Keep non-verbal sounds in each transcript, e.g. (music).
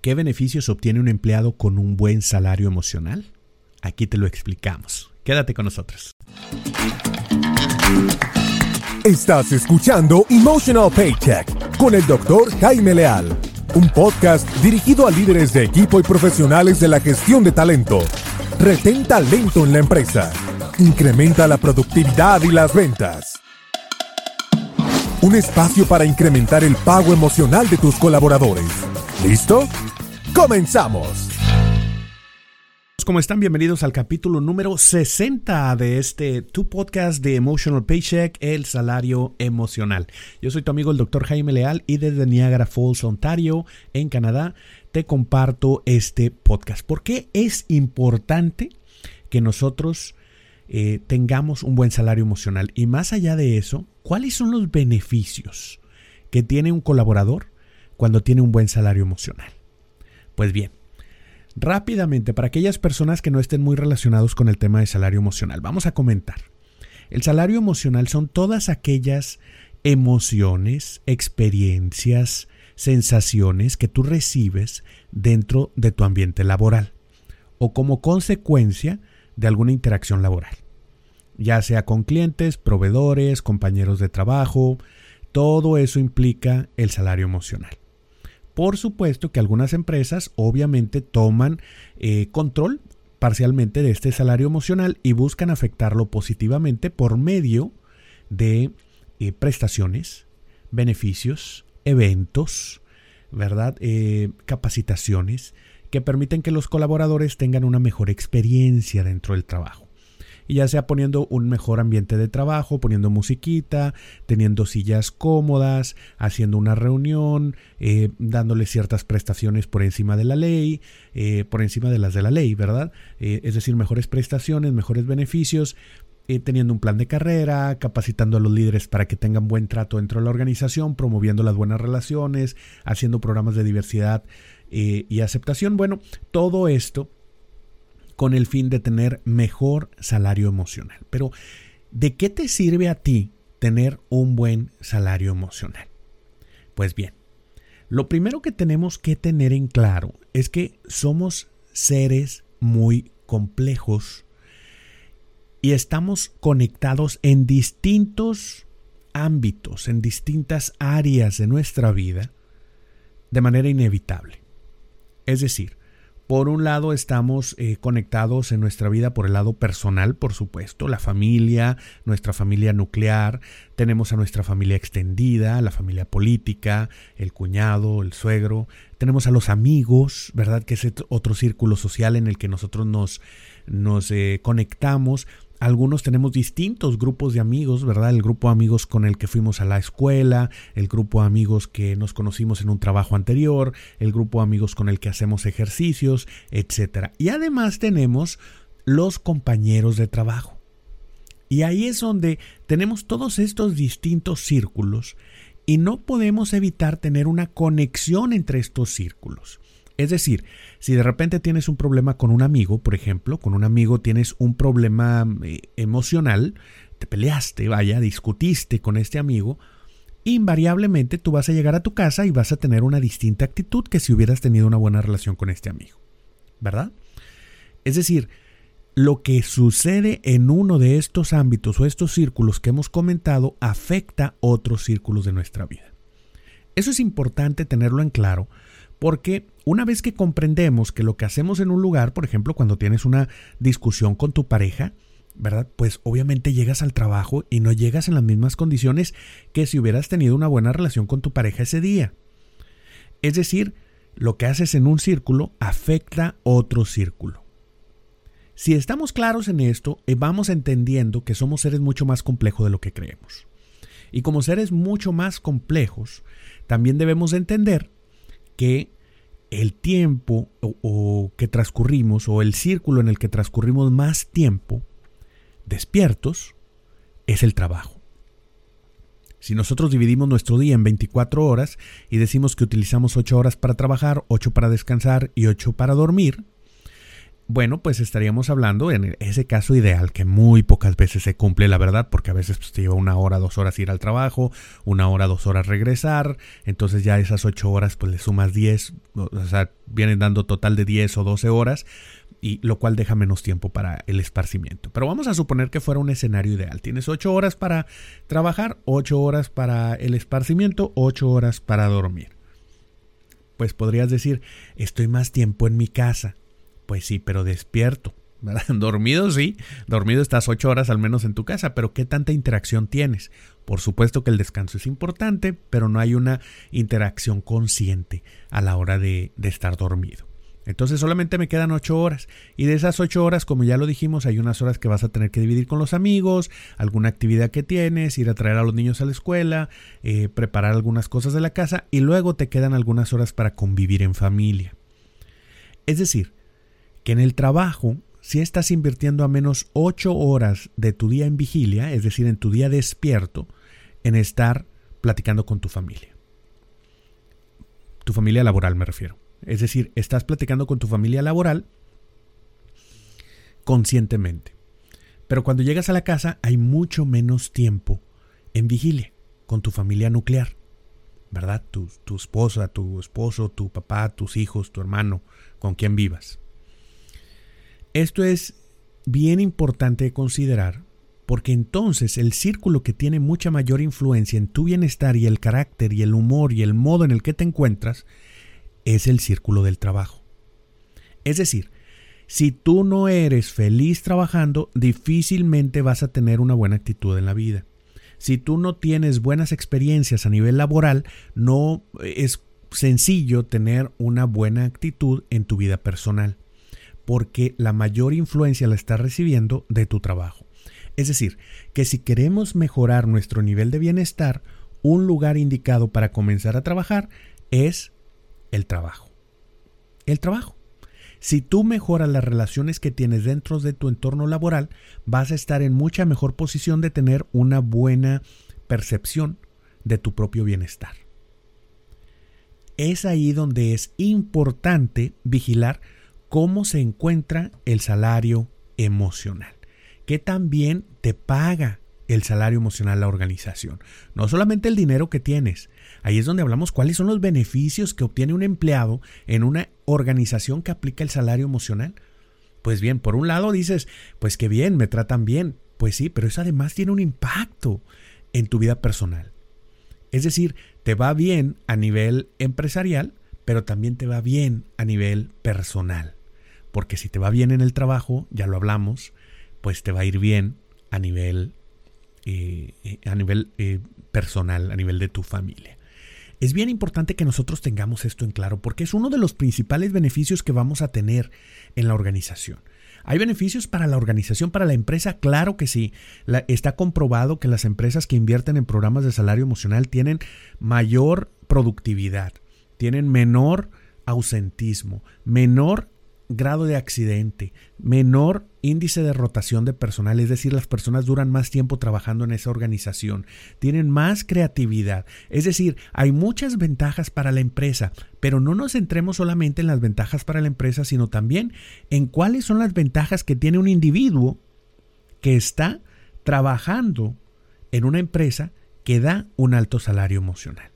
¿Qué beneficios obtiene un empleado con un buen salario emocional? Aquí te lo explicamos. Quédate con nosotros. Estás escuchando Emotional Paycheck con el doctor Jaime Leal, un podcast dirigido a líderes de equipo y profesionales de la gestión de talento. Retén talento en la empresa. Incrementa la productividad y las ventas. Un espacio para incrementar el pago emocional de tus colaboradores. ¿Listo? ¡Comenzamos! ¿Cómo están? Bienvenidos al capítulo número 60 de este tu podcast de Emotional Paycheck, el salario emocional. Yo soy tu amigo el doctor Jaime Leal y desde Niagara Falls, Ontario, en Canadá, te comparto este podcast. ¿Por qué es importante que nosotros eh, tengamos un buen salario emocional? Y más allá de eso, ¿cuáles son los beneficios que tiene un colaborador cuando tiene un buen salario emocional? Pues bien, Rápidamente, para aquellas personas que no estén muy relacionados con el tema de salario emocional, vamos a comentar. El salario emocional son todas aquellas emociones, experiencias, sensaciones que tú recibes dentro de tu ambiente laboral o como consecuencia de alguna interacción laboral, ya sea con clientes, proveedores, compañeros de trabajo, todo eso implica el salario emocional. Por supuesto que algunas empresas obviamente toman eh, control parcialmente de este salario emocional y buscan afectarlo positivamente por medio de eh, prestaciones, beneficios, eventos, ¿verdad? Eh, capacitaciones que permiten que los colaboradores tengan una mejor experiencia dentro del trabajo y ya sea poniendo un mejor ambiente de trabajo, poniendo musiquita, teniendo sillas cómodas, haciendo una reunión, eh, dándole ciertas prestaciones por encima de la ley, eh, por encima de las de la ley, ¿verdad? Eh, es decir, mejores prestaciones, mejores beneficios, teniendo un plan de carrera, capacitando a los líderes para que tengan buen trato dentro de la organización, promoviendo las buenas relaciones, haciendo programas de diversidad y aceptación. Bueno, todo esto con el fin de tener mejor salario emocional. Pero, ¿de qué te sirve a ti tener un buen salario emocional? Pues bien, lo primero que tenemos que tener en claro es que somos seres muy complejos y estamos conectados en distintos ámbitos, en distintas áreas de nuestra vida de manera inevitable. Es decir, por un lado estamos eh, conectados en nuestra vida por el lado personal, por supuesto, la familia, nuestra familia nuclear, tenemos a nuestra familia extendida, la familia política, el cuñado, el suegro, tenemos a los amigos, ¿verdad? Que es otro círculo social en el que nosotros nos, eh, conectamos algunos tenemos distintos grupos de amigos, ¿verdad? El grupo de amigos con el que fuimos a la escuela, el grupo de amigos que nos conocimos en un trabajo anterior, el grupo de amigos con el que hacemos ejercicios, etc. Y además tenemos los compañeros de trabajo. Y ahí es donde tenemos todos estos distintos círculos y no podemos evitar tener una conexión entre estos círculos. Es decir, si de repente tienes un problema con un amigo, por ejemplo, con un amigo tienes un problema eh, emocional, te peleaste, vaya, discutiste con este amigo, invariablemente tú vas a llegar a tu casa y vas a tener una distinta actitud que si hubieras tenido una buena relación con este amigo. ¿Verdad? Es decir, lo que sucede en uno de estos ámbitos o estos círculos que hemos comentado afecta otros círculos de nuestra vida. Eso es importante tenerlo en claro porque una vez que comprendemos que lo que hacemos en un lugar, por ejemplo, cuando tienes una discusión con tu pareja, ¿verdad? Pues obviamente llegas al trabajo y no llegas en las mismas condiciones que si hubieras tenido una buena relación con tu pareja ese día. Es decir, lo que haces en un círculo afecta otro círculo. Si estamos claros en esto, eh, vamos entendiendo que somos seres mucho más complejos de lo que creemos. Y como seres mucho más complejos, también debemos entender que el tiempo o, que transcurrimos o el círculo en el que transcurrimos más tiempo despiertos es el trabajo. Si nosotros dividimos nuestro día en 24 horas y decimos que utilizamos 8 horas para trabajar, 8 para descansar y 8 para dormir, bueno, pues estaríamos hablando en ese caso ideal que muy pocas veces se cumple, la verdad, porque a veces pues, te lleva una hora, dos horas ir al trabajo, una hora, dos horas regresar, entonces ya esas ocho horas pues le sumas diez, o sea, vienen dando total de diez o doce horas, y lo cual deja menos tiempo para el esparcimiento. Pero vamos a suponer que fuera un escenario ideal. Tienes ocho horas para trabajar, ocho horas para el esparcimiento, ocho horas para dormir. Pues podrías decir, estoy más tiempo en mi casa pues sí, pero despierto. (laughs) Dormido sí, dormido estás ocho horas al menos en tu casa, pero ¿qué tanta interacción tienes? Por supuesto que el descanso es importante, pero no hay una interacción consciente a la hora de, estar dormido. Entonces solamente me quedan ocho horas. Y de esas ocho horas, como ya lo dijimos, hay unas horas que vas a tener que dividir con los amigos, alguna actividad que tienes, ir a traer a los niños a la escuela, eh, preparar algunas cosas de la casa y luego te quedan algunas horas para convivir en familia. Es decir, en el trabajo, si estás invirtiendo a menos 8 horas de tu día en vigilia, es decir, en tu día despierto, en estar platicando con tu familia. Tu familia laboral me refiero. Es decir, estás platicando con tu familia laboral conscientemente. Pero cuando llegas a la casa hay mucho menos tiempo en vigilia con tu familia nuclear. ¿Verdad? Tu, tu esposa, tu esposo, tu papá, tus hijos, tu hermano, con quien vivas. Esto es bien importante de considerar porque entonces el círculo que tiene mucha mayor influencia en tu bienestar y el carácter y el humor y el modo en el que te encuentras es el círculo del trabajo. Es decir, si tú no eres feliz trabajando, difícilmente vas a tener una buena actitud en la vida. Si tú no tienes buenas experiencias a nivel laboral, no es sencillo tener una buena actitud en tu vida personal porque la mayor influencia la estás recibiendo de tu trabajo. Es decir, que si queremos mejorar nuestro nivel de bienestar, un lugar indicado para comenzar a trabajar es el trabajo. El trabajo. Si tú mejoras las relaciones que tienes dentro de tu entorno laboral, vas a estar en mucha mejor posición de tener una buena percepción de tu propio bienestar. Es ahí donde es importante vigilar cómo se encuentra el salario emocional. ¿Qué también te paga el salario emocional la organización? No solamente el dinero que tienes. Ahí es donde hablamos cuáles son los beneficios que obtiene un empleado en una organización que aplica el salario emocional. Pues bien, por un lado dices, pues qué bien, me tratan bien. Pues sí, pero eso además tiene un impacto en tu vida personal. Es decir, te va bien a nivel empresarial, pero también te va bien a nivel personal. Porque si te va bien en el trabajo, ya lo hablamos, pues te va a ir bien a nivel, eh, eh, a nivel eh, personal, a nivel de tu familia. Es bien importante que nosotros tengamos esto en claro porque es uno de los principales beneficios que vamos a tener en la organización. ¿Hay beneficios para la organización, para la empresa? Claro que sí. está comprobado que las empresas que invierten en programas de salario emocional tienen mayor productividad, tienen menor ausentismo, menor grado de accidente, menor índice de rotación de personal, es decir, las personas duran más tiempo trabajando en esa organización, tienen más creatividad, es decir, hay muchas ventajas para la empresa, pero no nos centremos solamente en las ventajas para la empresa, sino también en cuáles son las ventajas que tiene un individuo que está trabajando en una empresa que da un alto salario emocional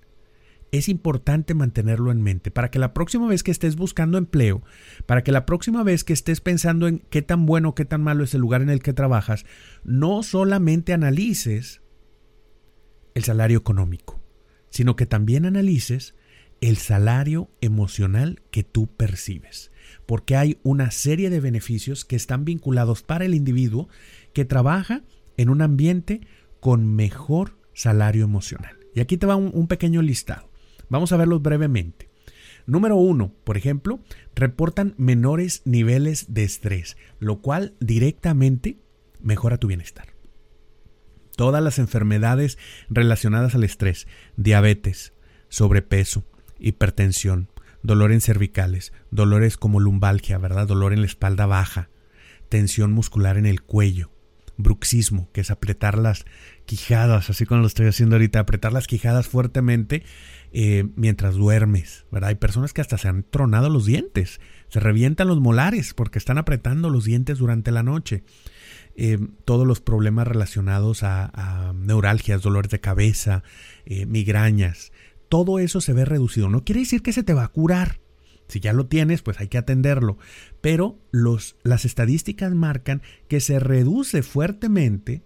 es importante mantenerlo en mente para que la próxima vez que estés buscando empleo, para que la próxima vez que estés pensando en qué tan bueno o qué tan malo es el lugar en el que trabajas, no solamente analices el salario económico, sino que también analices el salario emocional que tú percibes, porque hay una serie de beneficios que están vinculados para el individuo que trabaja en un ambiente con mejor salario emocional. Y aquí te va un, un pequeño listado. Vamos a verlos brevemente. Número uno, por ejemplo, reportan menores niveles de estrés, lo cual directamente mejora tu bienestar. Todas las enfermedades relacionadas al estrés, diabetes, sobrepeso, hipertensión, dolor en cervicales, dolores como lumbalgia, ¿verdad? Dolor en la espalda baja, tensión muscular en el cuello, bruxismo, que es apretar las quijadas, así como lo estoy haciendo ahorita, apretar las quijadas fuertemente eh, mientras duermes, ¿verdad? Hay personas que hasta se han tronado los dientes, se revientan los molares porque están apretando los dientes durante la noche. Eh, todos los problemas relacionados a, neuralgias, dolores de cabeza, eh, migrañas, todo eso se ve reducido. No quiere decir que se te va a curar. Si ya lo tienes, pues hay que atenderlo. Pero las estadísticas marcan que se reduce fuertemente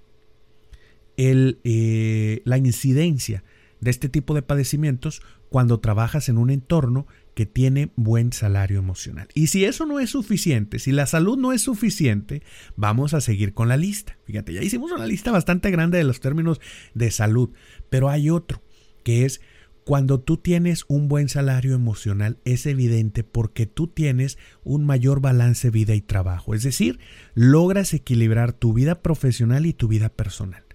eh, la incidencia de este tipo de padecimientos cuando trabajas en un entorno que tiene buen salario emocional. Y si eso no es suficiente, si la salud no es suficiente, vamos a seguir con la lista. Fíjate, ya hicimos una lista bastante grande de los términos de salud, pero hay otro, que es cuando tú tienes un buen salario emocional, es evidente porque tú tienes un mayor balance vida y trabajo. Es decir, logras equilibrar tu vida profesional y tu vida personal.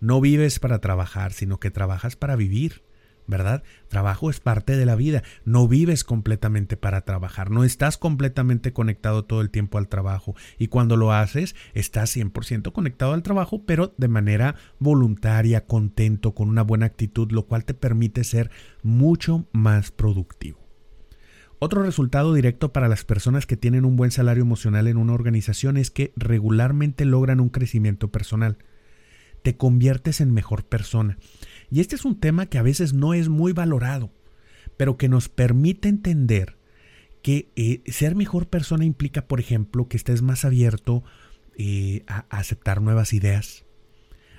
No vives para trabajar, sino que trabajas para vivir. ¿verdad? Trabajo es parte de la vida. No vives completamente para trabajar, no estás completamente conectado todo el tiempo al trabajo y cuando lo haces estás 100% conectado al trabajo, pero de manera voluntaria, contento, con una buena actitud, lo cual te permite ser mucho más productivo. Otro resultado directo para las personas que tienen un buen salario emocional en una organización es que regularmente logran un crecimiento personal. Te conviertes en mejor persona. Y este es un tema que a veces no es muy valorado, pero que nos permite entender que eh, ser mejor persona implica, por ejemplo, que estés más abierto eh, a, a aceptar nuevas ideas,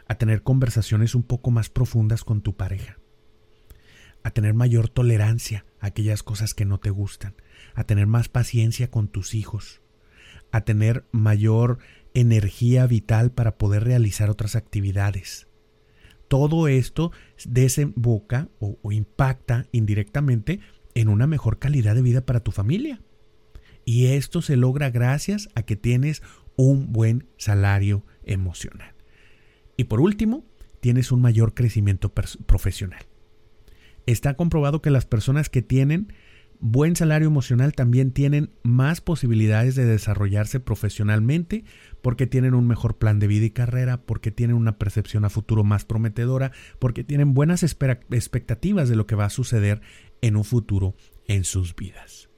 a tener conversaciones un poco más profundas con tu pareja, a tener mayor tolerancia a aquellas cosas que no te gustan, a tener más paciencia con tus hijos, a tener mayor energía vital para poder realizar otras actividades, todo esto desemboca o, impacta indirectamente en una mejor calidad de vida para tu familia. Y esto se logra gracias a que tienes un buen salario emocional. Y por último, tienes un mayor crecimiento profesional. Está comprobado que las personas que tienen buen salario emocional también tienen más posibilidades de desarrollarse profesionalmente porque tienen un mejor plan de vida y carrera, porque tienen una percepción a futuro más prometedora, porque tienen buenas expectativas de lo que va a suceder en un futuro en sus vidas.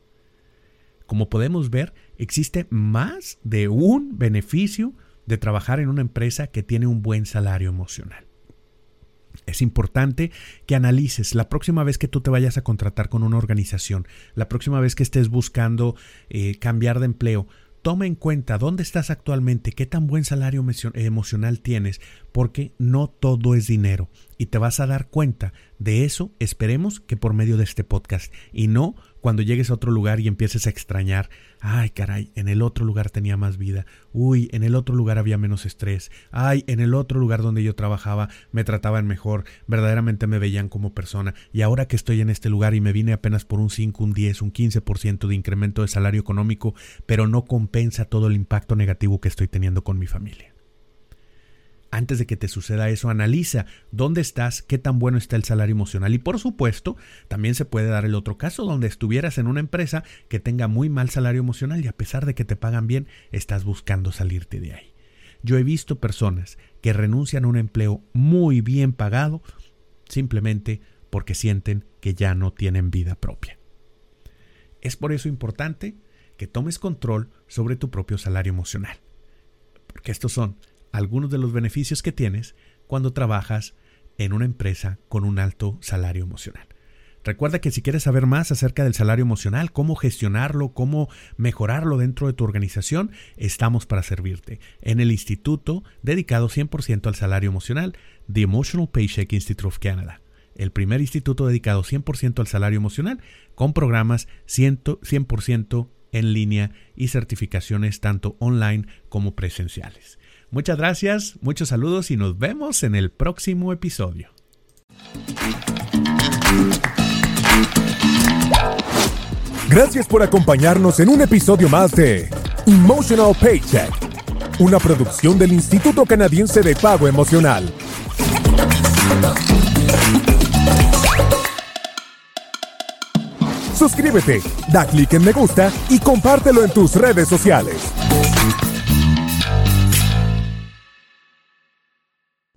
Como podemos ver, existe más de un beneficio de trabajar en una empresa que tiene un buen salario emocional. Es importante que analices la próxima vez que tú te vayas a contratar con una organización, la próxima vez que estés buscando eh, cambiar de empleo, toma en cuenta dónde estás actualmente, qué tan buen salario emocional tienes, porque no todo es dinero. Y te vas a dar cuenta de eso, esperemos que por medio de este podcast, y no cuando llegues a otro lugar y empieces a extrañar, ay caray, en el otro lugar tenía más vida, uy, en el otro lugar había menos estrés, ay, en el otro lugar donde yo trabajaba me trataban mejor, verdaderamente me veían como persona, y ahora que estoy en este lugar y me vine apenas por un 5, un 10, un 15% de incremento de salario económico, pero no compensa todo el impacto negativo que estoy teniendo con mi familia antes de que te suceda eso, analiza dónde estás, qué tan bueno está el salario emocional. Y por supuesto, también se puede dar el otro caso donde estuvieras en una empresa que tenga muy mal salario emocional y a pesar de que te pagan bien, estás buscando salirte de ahí. Yo he visto personas que renuncian a un empleo muy bien pagado simplemente porque sienten que ya no tienen vida propia. Es por eso importante que tomes control sobre tu propio salario emocional. Porque estos son algunos de los beneficios que tienes cuando trabajas en una empresa con un alto salario emocional. Recuerda que si quieres saber más acerca del salario emocional, cómo gestionarlo, cómo mejorarlo dentro de tu organización, estamos para servirte en el instituto dedicado 100% al salario emocional, The Emotional Paycheck Institute of Canada, el primer instituto dedicado 100% al salario emocional con programas 100%, en línea y certificaciones tanto online como presenciales. Muchas gracias, muchos saludos y nos vemos en el próximo episodio. Gracias por acompañarnos en un episodio más de Emotional Paycheck, una producción del Instituto Canadiense de Pago Emocional. Suscríbete, da clic en me gusta y compártelo en tus redes sociales.